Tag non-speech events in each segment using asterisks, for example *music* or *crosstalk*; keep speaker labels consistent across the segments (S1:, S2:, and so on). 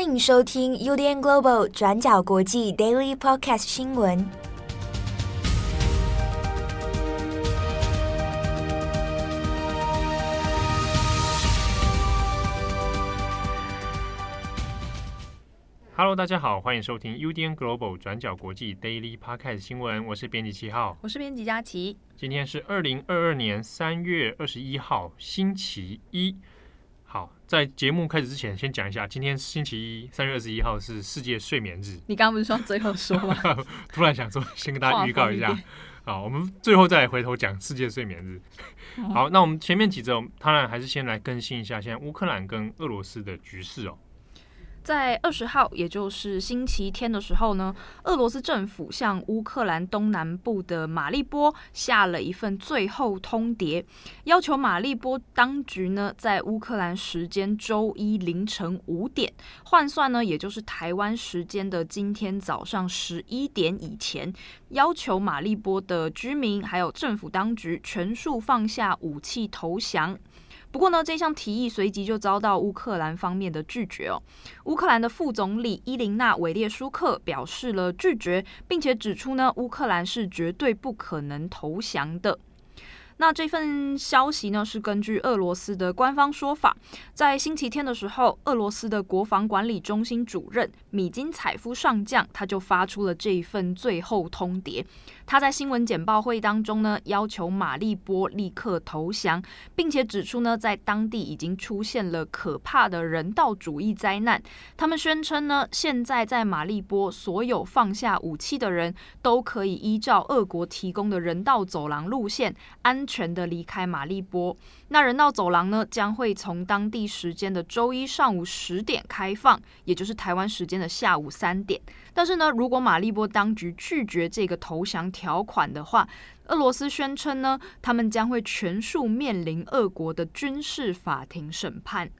S1: 欢迎收听 UDN Global 转角国际 Daily Podcast 新闻。
S2: Hello，大家好，欢迎收听 UDN Global 转角国际 Daily Podcast 新闻。我是编辑七号，
S3: 我是编辑佳琪。
S2: 今天是二零二二年三月二十一号，星期一。好，在节目开始之前，先讲一下，今天星期一，三月二十一号是世界睡眠日。
S3: 你刚刚不是说最后说吗？*laughs*
S2: 突然想说，先跟大家预告一下。好，我们最后再回头讲世界睡眠日。好，那我们前面几则，当然还是先来更新一下现在乌克兰跟俄罗斯的局势哦。
S3: 在二十号，也就是星期天的时候呢，俄罗斯政府向乌克兰东南部的马利波下了一份最后通牒，要求马利波当局呢，在乌克兰时间周一凌晨五点，换算呢，也就是台湾时间的今天早上十一点以前，要求马利波的居民还有政府当局全数放下武器投降。不过呢，这项提议随即就遭到乌克兰方面的拒绝哦。乌克兰的副总理伊琳娜·韦列舒克表示了拒绝，并且指出呢，乌克兰是绝对不可能投降的。那这份消息呢，是根据俄罗斯的官方说法，在星期天的时候，俄罗斯的国防管理中心主任米金采夫上将他就发出了这一份最后通牒。他在新闻简报会当中呢，要求马利波立刻投降，并且指出呢，在当地已经出现了可怕的人道主义灾难。他们宣称呢，现在在马利波所有放下武器的人都可以依照俄国提供的人道走廊路线安全的离开马利波。那人道走廊呢，将会从当地时间的周一上午十点开放，也就是台湾时间的下午三点。但是呢，如果马利波当局拒绝这个投降条款的话，俄罗斯宣称呢，他们将会全数面临俄国的军事法庭审判。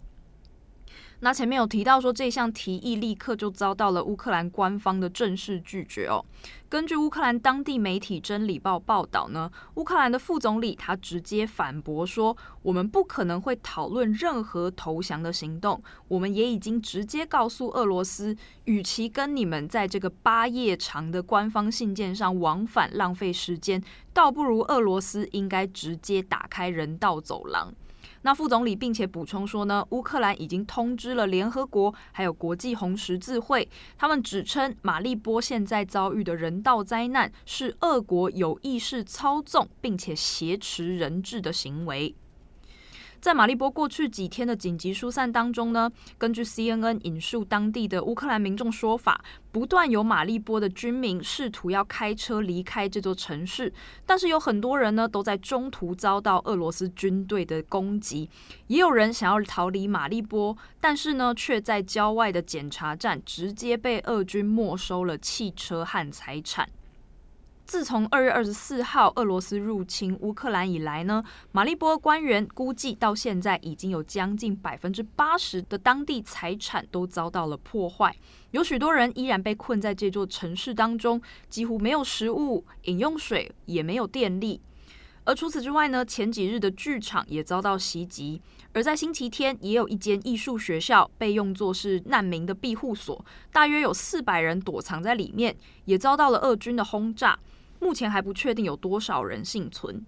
S3: 那前面有提到说，这项提议立刻就遭到了乌克兰官方的正式拒绝哦。根据乌克兰当地媒体《真理报》报道呢，乌克兰的副总理他直接反驳说：“我们不可能会讨论任何投降的行动。我们也已经直接告诉俄罗斯，与其跟你们在这个八页长的官方信件上往返浪费时间，倒不如俄罗斯应该直接打开人道走廊。”那副总理并且补充说呢，乌克兰已经通知了联合国，还有国际红十字会，他们指称马利波现在遭遇的人道灾难是俄国有意识操纵并且挟持人质的行为。在马利波过去几天的紧急疏散当中呢，根据 CNN 引述当地的乌克兰民众说法，不断有马利波的居民试图要开车离开这座城市，但是有很多人呢都在中途遭到俄罗斯军队的攻击，也有人想要逃离马利波，但是呢却在郊外的检查站直接被俄军没收了汽车和财产。自从二月二十四号俄罗斯入侵乌克兰以来呢，马利波官员估计到现在已经有将近百分之八十的当地财产都遭到了破坏，有许多人依然被困在这座城市当中，几乎没有食物、饮用水，也没有电力。而除此之外呢，前几日的剧场也遭到袭击，而在星期天也有一间艺术学校被用作是难民的庇护所，大约有四百人躲藏在里面，也遭到了俄军的轰炸。目前还不确定有多少人幸存。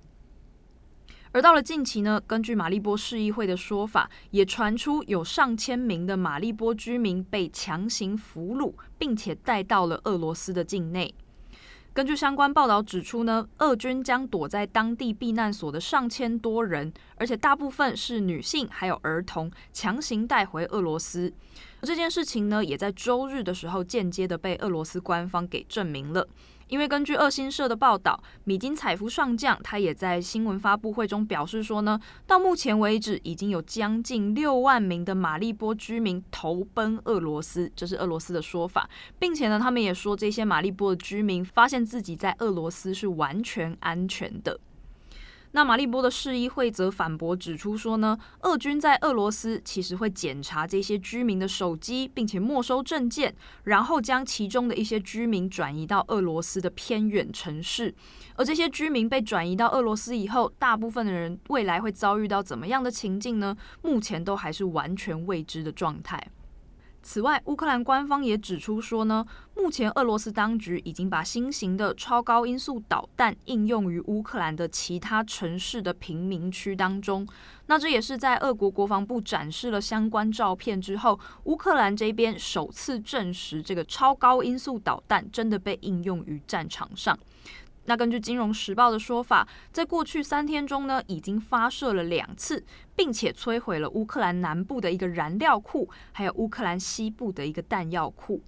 S3: 而到了近期呢，根据马利波市议会的说法，也传出有上千名的马利波居民被强行俘虏，并且带到了俄罗斯的境内。根据相关报道指出呢，俄军将躲在当地避难所的上千多人，而且大部分是女性还有儿童，强行带回俄罗斯。这件事情呢，也在周日的时候间接的被俄罗斯官方给证明了。因为根据俄新社的报道，米金采夫上将他也在新闻发布会中表示说呢，到目前为止已经有将近六万名的马利波居民投奔俄罗斯，这是俄罗斯的说法，并且呢，他们也说这些马利波的居民发现自己在俄罗斯是完全安全的。那马利波的市议会则反驳指出说呢，俄军在俄罗斯其实会检查这些居民的手机，并且没收证件，然后将其中的一些居民转移到俄罗斯的偏远城市。而这些居民被转移到俄罗斯以后，大部分的人未来会遭遇到怎么样的情境呢？目前都还是完全未知的状态。此外，乌克兰官方也指出说呢，目前俄罗斯当局已经把新型的超高音速导弹应用于乌克兰的其他城市的平民区当中。那这也是在俄国国防部展示了相关照片之后，乌克兰这边首次证实这个超高音速导弹真的被应用于战场上。那根据《金融时报》的说法，在过去三天中呢，已经发射了两次，并且摧毁了乌克兰南部的一个燃料库，还有乌克兰西部的一个弹药库。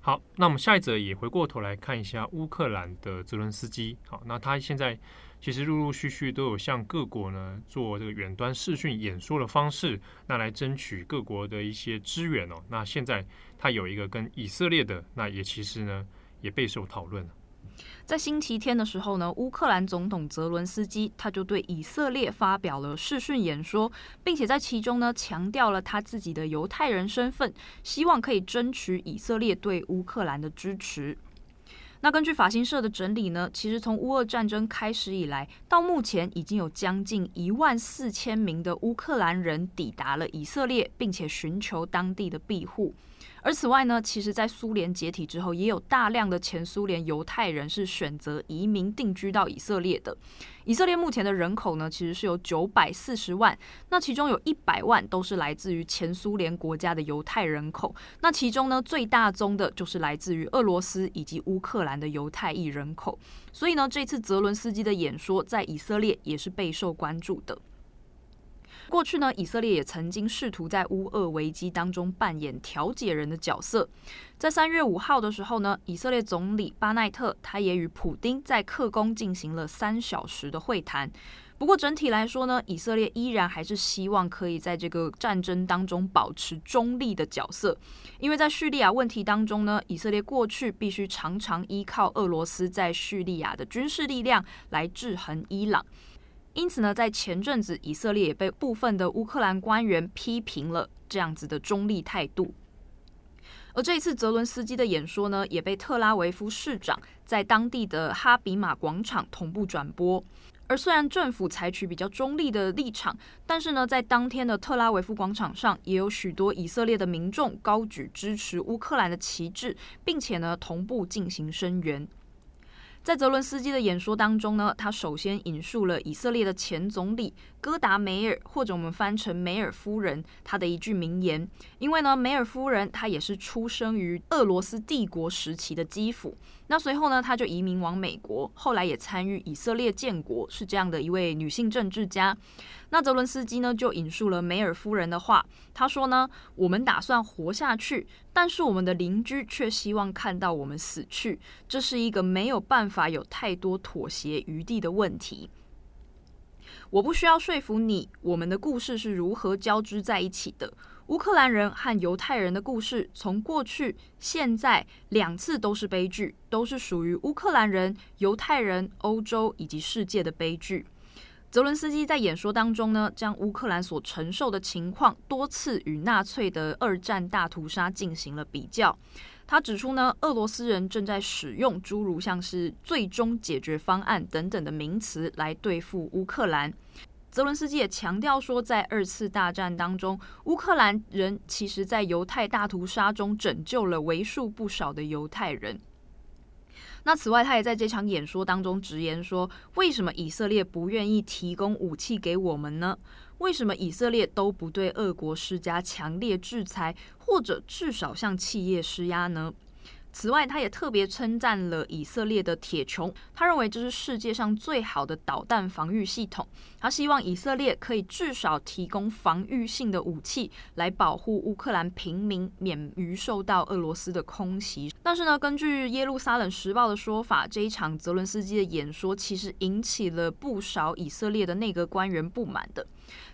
S2: 好，那我们下一则也回过头来看一下乌克兰的泽伦斯基。好，那他现在其实陆陆续续都有向各国呢做这个远端视讯演说的方式，那来争取各国的一些支援哦。那现在他有一个跟以色列的，那也其实呢也备受讨论。
S3: 在星期天的时候呢，乌克兰总统泽伦斯基他就对以色列发表了视讯演说，并且在其中呢强调了他自己的犹太人身份，希望可以争取以色列对乌克兰的支持。那根据法新社的整理呢，其实从乌俄战争开始以来，到目前已经有将近一万四千名的乌克兰人抵达了以色列，并且寻求当地的庇护。而此外呢，其实，在苏联解体之后，也有大量的前苏联犹太人是选择移民定居到以色列的。以色列目前的人口呢，其实是有九百四十万，那其中有一百万都是来自于前苏联国家的犹太人口。那其中呢，最大宗的就是来自于俄罗斯以及乌克兰的犹太裔人口。所以呢，这次泽伦斯基的演说在以色列也是备受关注的。过去呢，以色列也曾经试图在乌俄危机当中扮演调解人的角色。在三月五号的时候呢，以色列总理巴奈特他也与普丁在克宫进行了三小时的会谈。不过整体来说呢，以色列依然还是希望可以在这个战争当中保持中立的角色，因为在叙利亚问题当中呢，以色列过去必须常常依靠俄罗斯在叙利亚的军事力量来制衡伊朗。因此呢，在前阵子，以色列也被部分的乌克兰官员批评了这样子的中立态度。而这一次，泽伦斯基的演说呢，也被特拉维夫市长在当地的哈比马广场同步转播。而虽然政府采取比较中立的立场，但是呢，在当天的特拉维夫广场上，也有许多以色列的民众高举支持乌克兰的旗帜，并且呢，同步进行声援。在泽伦斯基的演说当中呢，他首先引述了以色列的前总理戈达梅尔，或者我们翻成梅尔夫人，她的一句名言。因为呢，梅尔夫人她也是出生于俄罗斯帝国时期的基辅，那随后呢，她就移民往美国，后来也参与以色列建国，是这样的一位女性政治家。那泽伦斯基呢，就引述了梅尔夫人的话，他说呢：“我们打算活下去，但是我们的邻居却希望看到我们死去，这是一个没有办法有太多妥协余地的问题。我不需要说服你，我们的故事是如何交织在一起的。乌克兰人和犹太人的故事，从过去、现在两次都是悲剧，都是属于乌克兰人、犹太人、欧洲以及世界的悲剧。”泽伦斯基在演说当中呢，将乌克兰所承受的情况多次与纳粹的二战大屠杀进行了比较。他指出呢，俄罗斯人正在使用诸如像是“最终解决方案”等等的名词来对付乌克兰。泽伦斯基也强调说，在二次大战当中，乌克兰人其实在犹太大屠杀中拯救了为数不少的犹太人。那此外，他也在这场演说当中直言说：“为什么以色列不愿意提供武器给我们呢？为什么以色列都不对俄国施加强烈制裁，或者至少向企业施压呢？”此外，他也特别称赞了以色列的铁穹，他认为这是世界上最好的导弹防御系统。他希望以色列可以至少提供防御性的武器，来保护乌克兰平民免于受到俄罗斯的空袭。但是呢，根据耶路撒冷时报的说法，这一场泽伦斯基的演说其实引起了不少以色列的内阁官员不满的。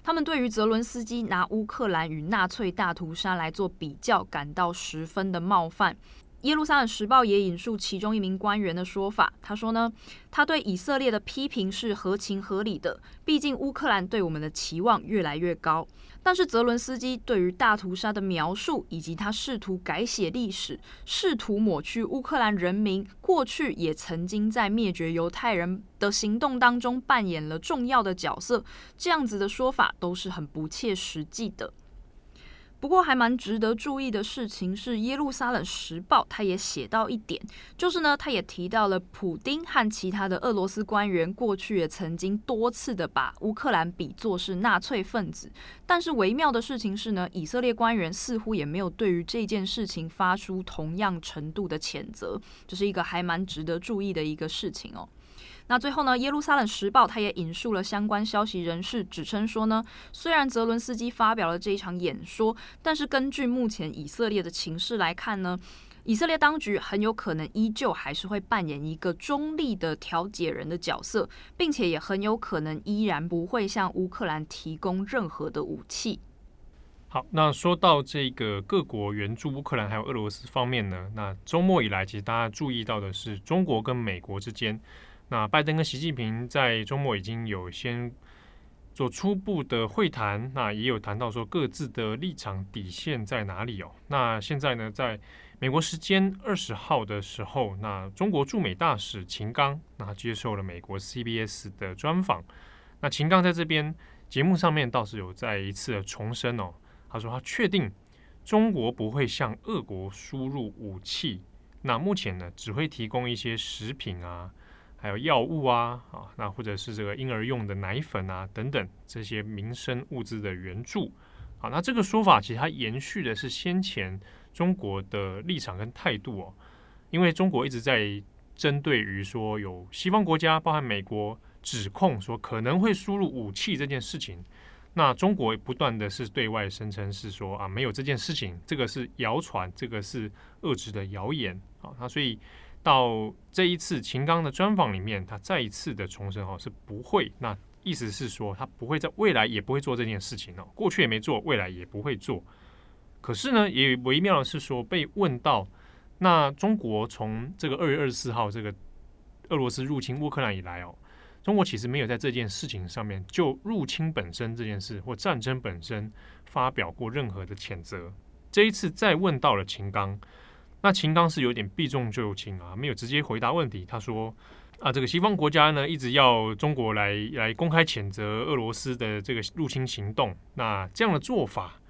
S3: 他们对于泽伦斯基拿乌克兰与纳粹大屠杀来做比较，感到十分的冒犯。耶路撒冷时报也引述其中一名官员的说法，他说呢，他对以色列的批评是合情合理的，毕竟乌克兰对我们的期望越来越高。但是泽伦斯基对于大屠杀的描述，以及他试图改写历史，试图抹去乌克兰人民过去也曾经在灭绝犹太人的行动当中扮演了重要的角色，这样子的说法都是很不切实际的。不过，还蛮值得注意的事情是，《耶路撒冷时报》他也写到一点，就是呢，他也提到了普丁和其他的俄罗斯官员过去也曾经多次的把乌克兰比作是纳粹分子。但是微妙的事情是呢，以色列官员似乎也没有对于这件事情发出同样程度的谴责，这是一个还蛮值得注意的一个事情哦。那最后呢，耶路撒冷时报他也引述了相关消息人士指称说呢，虽然泽伦斯基发表了这一场演说，但是根据目前以色列的情势来看呢，以色列当局很有可能依旧还是会扮演一个中立的调解人的角色，并且也很有可能依然不会向乌克兰提供任何的武器。
S2: 好，那说到这个各国援助乌克兰还有俄罗斯方面呢，那周末以来，其实大家注意到的是中国跟美国之间。那拜登跟习近平在周末已经有先做初步的会谈，那也有谈到说各自的立场底线在哪里哦。那现在呢，在美国时间二十号的时候，那中国驻美大使秦刚那接受了美国 CBS 的专访。那秦刚在这边节目上面倒是有再一次的重申哦，他说他确定中国不会向俄国输入武器，那目前呢只会提供一些食品啊。还有药物啊，啊，那或者是这个婴儿用的奶粉啊等等这些民生物资的援助，好，那这个说法其实它延续的是先前中国的立场跟态度哦，因为中国一直在针对于说有西方国家，包含美国指控说可能会输入武器这件事情，那中国不断的是对外声称是说啊没有这件事情，这个是谣传，这个是遏制的谣言。啊，那所以。到这一次秦刚的专访里面，他再一次的重申哦，是不会。那意思是说，他不会在未来也不会做这件事情哦，过去也没做，未来也不会做。可是呢，也微妙的是说，被问到那中国从这个二月二十四号这个俄罗斯入侵乌克兰以来哦，中国其实没有在这件事情上面就入侵本身这件事或战争本身发表过任何的谴责。这一次再问到了秦刚。那秦刚是有点避重就轻啊，没有直接回答问题。他说：“啊，这个西方国家呢，一直要中国来来公开谴责俄罗斯的这个入侵行动，那这样的做法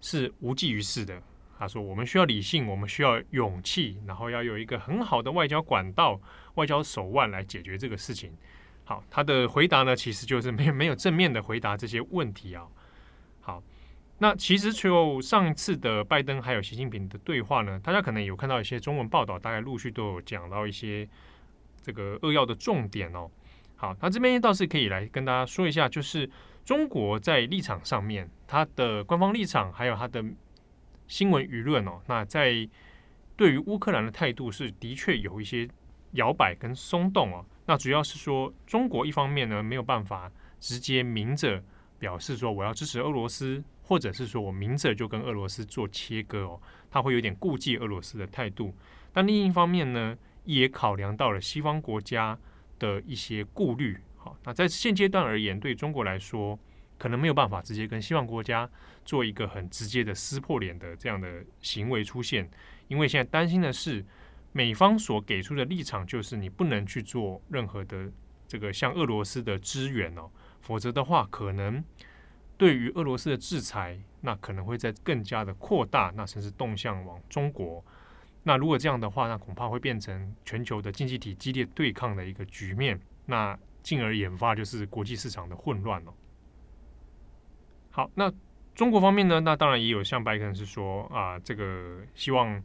S2: 是无济于事的。”他说：“我们需要理性，我们需要勇气，然后要有一个很好的外交管道、外交手腕来解决这个事情。”好，他的回答呢，其实就是没有没有正面的回答这些问题啊。那其实就上一次的拜登还有习近平的对话呢，大家可能有看到一些中文报道，大概陆续都有讲到一些这个扼要的重点哦。好，那这边倒是可以来跟大家说一下，就是中国在立场上面，它的官方立场还有它的新闻舆论哦，那在对于乌克兰的态度是的确有一些摇摆跟松动哦。那主要是说，中国一方面呢没有办法直接明着表示说我要支持俄罗斯。或者是说我明着就跟俄罗斯做切割哦，他会有点顾忌俄罗斯的态度。但另一方面呢，也考量到了西方国家的一些顾虑。好，那在现阶段而言，对中国来说，可能没有办法直接跟西方国家做一个很直接的撕破脸的这样的行为出现，因为现在担心的是，美方所给出的立场就是你不能去做任何的这个向俄罗斯的支援哦，否则的话可能。对于俄罗斯的制裁，那可能会在更加的扩大，那甚至动向往中国。那如果这样的话，那恐怕会变成全球的经济体激烈对抗的一个局面，那进而引发就是国际市场的混乱了。好，那中国方面呢？那当然也有像拜登是说啊，这个希望，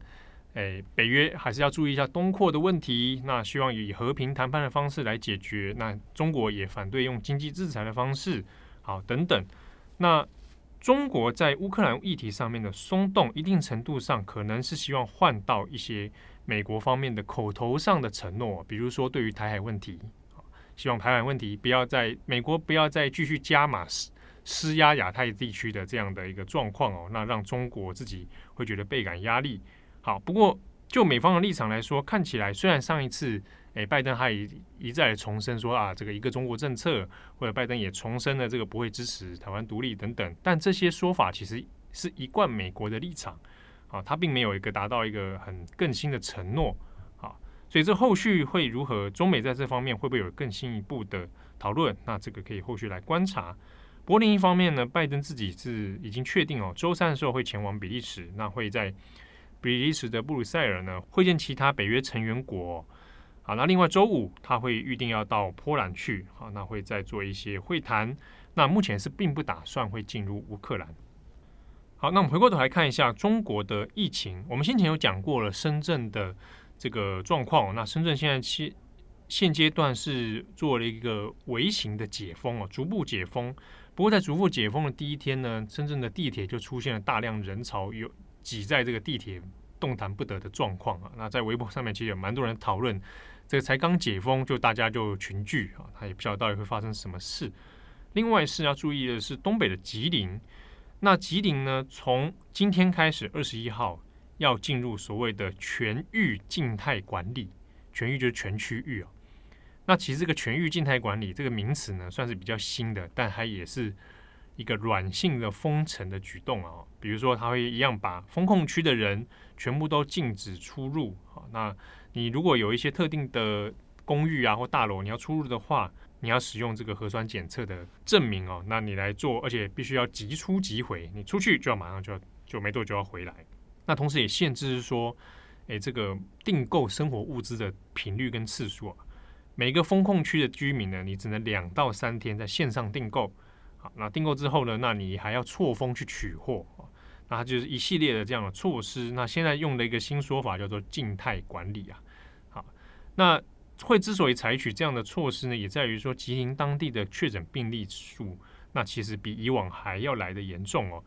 S2: 诶，北约还是要注意一下东扩的问题，那希望以和平谈判的方式来解决。那中国也反对用经济制裁的方式，好，等等。那中国在乌克兰议题上面的松动，一定程度上可能是希望换到一些美国方面的口头上的承诺，比如说对于台海问题，希望台海问题不要在美国不要再继续加码施施压亚太地区的这样的一个状况哦，那让中国自己会觉得倍感压力。好，不过就美方的立场来说，看起来虽然上一次。诶，拜登还一一再重申说啊，这个一个中国政策，或者拜登也重申了这个不会支持台湾独立等等。但这些说法其实是一贯美国的立场啊，他并没有一个达到一个很更新的承诺啊。所以这后续会如何？中美在这方面会不会有更进一步的讨论？那这个可以后续来观察。不过另一方面呢，拜登自己是已经确定哦，周三的时候会前往比利时，那会在比利时的布鲁塞尔呢会见其他北约成员国。好，那另外周五他会预定要到波兰去，好，那会再做一些会谈。那目前是并不打算会进入乌克兰。好，那我们回过头来看一下中国的疫情。我们先前有讲过了深圳的这个状况。那深圳现在现现阶段是做了一个微型的解封哦，逐步解封。不过在逐步解封的第一天呢，深圳的地铁就出现了大量人潮，有挤在这个地铁动弹不得的状况啊。那在微博上面其实有蛮多人讨论，这个才刚解封就大家就群聚啊，他也不晓得到底会发生什么事。另外是要注意的是，东北的吉林，那吉林呢，从今天开始，二十一号要进入所谓的全域静态管理，全域就是全区域啊。那其实这个全域静态管理这个名词呢，算是比较新的，但它也是一个软性的封城的举动啊。比如说，它会一样把封控区的人全部都禁止出入啊。那你如果有一些特定的公寓啊或大楼，你要出入的话，你要使用这个核酸检测的证明哦，那你来做，而且必须要即出即回，你出去就要马上就要就没多久要回来。那同时也限制是说，诶，这个订购生活物资的频率跟次数啊，每个封控区的居民呢，你只能两到三天在线上订购。好，那订购之后呢，那你还要错峰去取货，那就是一系列的这样的措施。那现在用的一个新说法叫做静态管理啊。好，那。会之所以采取这样的措施呢，也在于说吉林当地的确诊病例数，那其实比以往还要来得严重哦。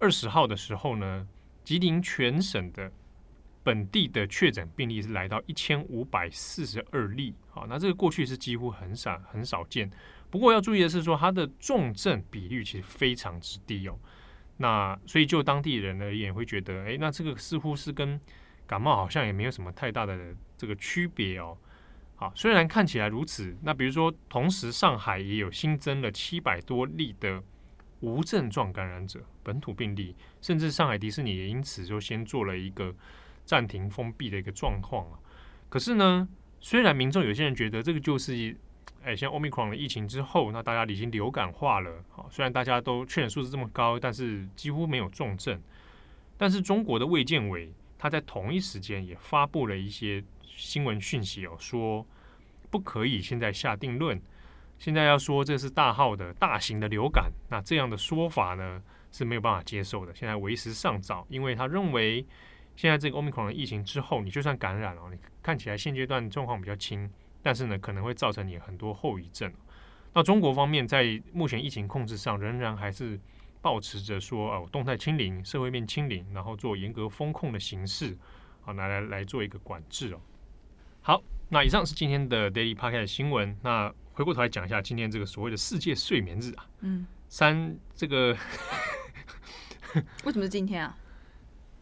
S2: 二十号的时候呢，吉林全省的本地的确诊病例是来到一千五百四十二例，好，那这个过去是几乎很少很少见。不过要注意的是说，它的重症比率其实非常之低哦。那所以就当地人而言，会觉得，哎，那这个似乎是跟感冒好像也没有什么太大的这个区别哦。好，虽然看起来如此，那比如说，同时上海也有新增了七百多例的无症状感染者本土病例，甚至上海迪士尼也因此就先做了一个暂停封闭的一个状况啊。可是呢，虽然民众有些人觉得这个就是，哎，像 Omicron 的疫情之后，那大家已经流感化了。好，虽然大家都确诊数字这么高，但是几乎没有重症。但是中国的卫健委，他在同一时间也发布了一些。新闻讯息哦，说不可以现在下定论。现在要说这是大号的大型的流感，那这样的说法呢是没有办法接受的。现在为时尚早，因为他认为现在这个 Omicron 的疫情之后，你就算感染了，你看起来现阶段状况比较轻，但是呢可能会造成你很多后遗症。那中国方面在目前疫情控制上，仍然还是保持着说哦，动态清零、社会面清零，然后做严格风控的形式，好拿来来做一个管制哦。好，那以上是今天的 Daily Podcast 新闻。那回过头来讲一下今天这个所谓的世界睡眠日啊，嗯，三这个
S3: 为什么是今天啊？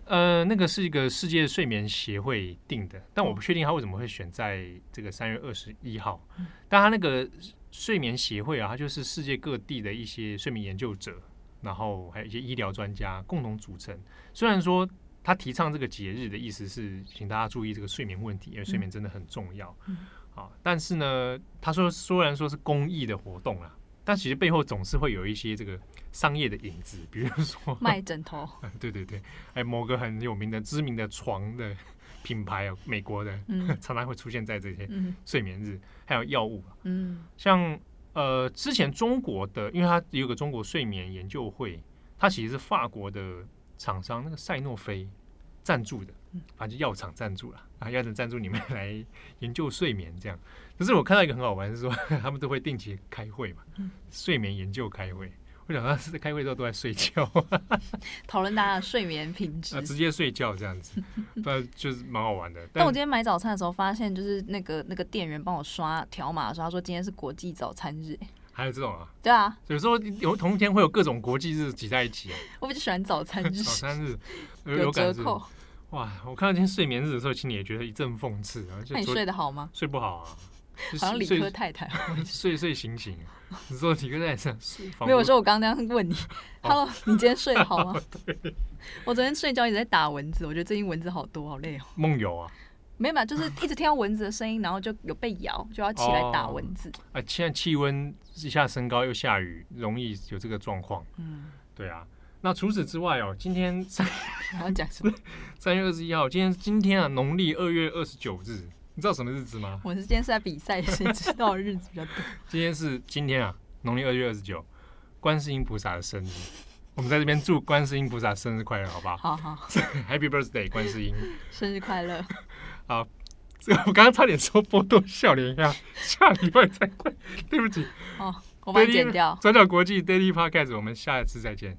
S2: 呃，那个是一个世界睡眠协会定的，但我不确定他为什么会选在这个三月二十一号。嗯，但他那个睡眠协会啊，它就是世界各地的一些睡眠研究者，然后还有一些医疗专家共同组成。虽然说。他提倡这个节日的意思是，请大家注意这个睡眠问题，因为睡眠真的很重要。嗯，啊，但是呢，他说虽然说是公益的活动啊，但其实背后总是会有一些这个商业的影子，比如说
S3: 卖枕头。*laughs*
S2: 对对对，哎，某个很有名的知名的床的 *laughs* 品牌啊，美国的，嗯，常常会出现在这些睡眠日，还有药物，嗯，像呃之前中国的，因为它有个中国睡眠研究会，它其实是法国的厂商，那个赛诺菲。赞助的，反正药厂赞助了啊，药厂赞助你们来研究睡眠这样。可是我看到一个很好玩，是说 *laughs* 他们都会定期开会嘛，睡眠研究开会。我想他是在开会的时候都在睡觉，*laughs*
S3: 讨论大家的睡眠品质，
S2: 啊，直接睡觉这样子，*laughs* 不就是蛮好玩的。
S3: 但我今天买早餐的时候，发现就是那个那个店员帮我刷条码的时候，他说今天是国际早餐日。
S2: 还有这种啊？
S3: 对啊，
S2: 有时候有同一天会有各种国际日挤在一起啊。
S3: 我比较喜欢早餐日，
S2: 早餐日
S3: 有，有折扣。
S2: 哇！我看到今天睡眠日的时候，心里也觉得一阵讽刺啊。*laughs*
S3: 那你睡得好吗？
S2: 睡不好啊，*laughs*
S3: 好像理科太太 *laughs*
S2: 睡睡醒醒。你说理科太太
S3: 没有？我说我刚刚问你，Hello，你今天睡得好
S2: 吗？
S3: 我昨天睡觉一直在打蚊子，我觉得最近蚊子好多，好累哦。
S2: 梦游啊？
S3: 没有，就是一直听到蚊子的声音，然后就有被咬，就要起来打蚊子。
S2: 啊、哦，现在气温一下升高又下雨，容易有这个状况。
S3: 嗯，
S2: 对啊。那除此之外哦，今天 *laughs* 三
S3: 要讲什么？*laughs*
S2: 三月二十一号，今天今天啊，农历二月二十九日，你知道什么日子吗？
S3: 我是今天是在比赛，谁知道的日子比较多。*laughs*
S2: 今天是今天啊，农历二月二十九，观世音菩萨的生日。我们在这边祝观世音菩萨生日快乐，好不好？
S3: 好好
S2: ，Happy Birthday，观世音，
S3: 生日快乐。
S2: 好，这个我刚刚差点说波多笑脸一下，下礼拜再会，对不起。
S3: 哦，我把它剪掉。
S2: 转角国际 Daily Podcast，我们下一次再见，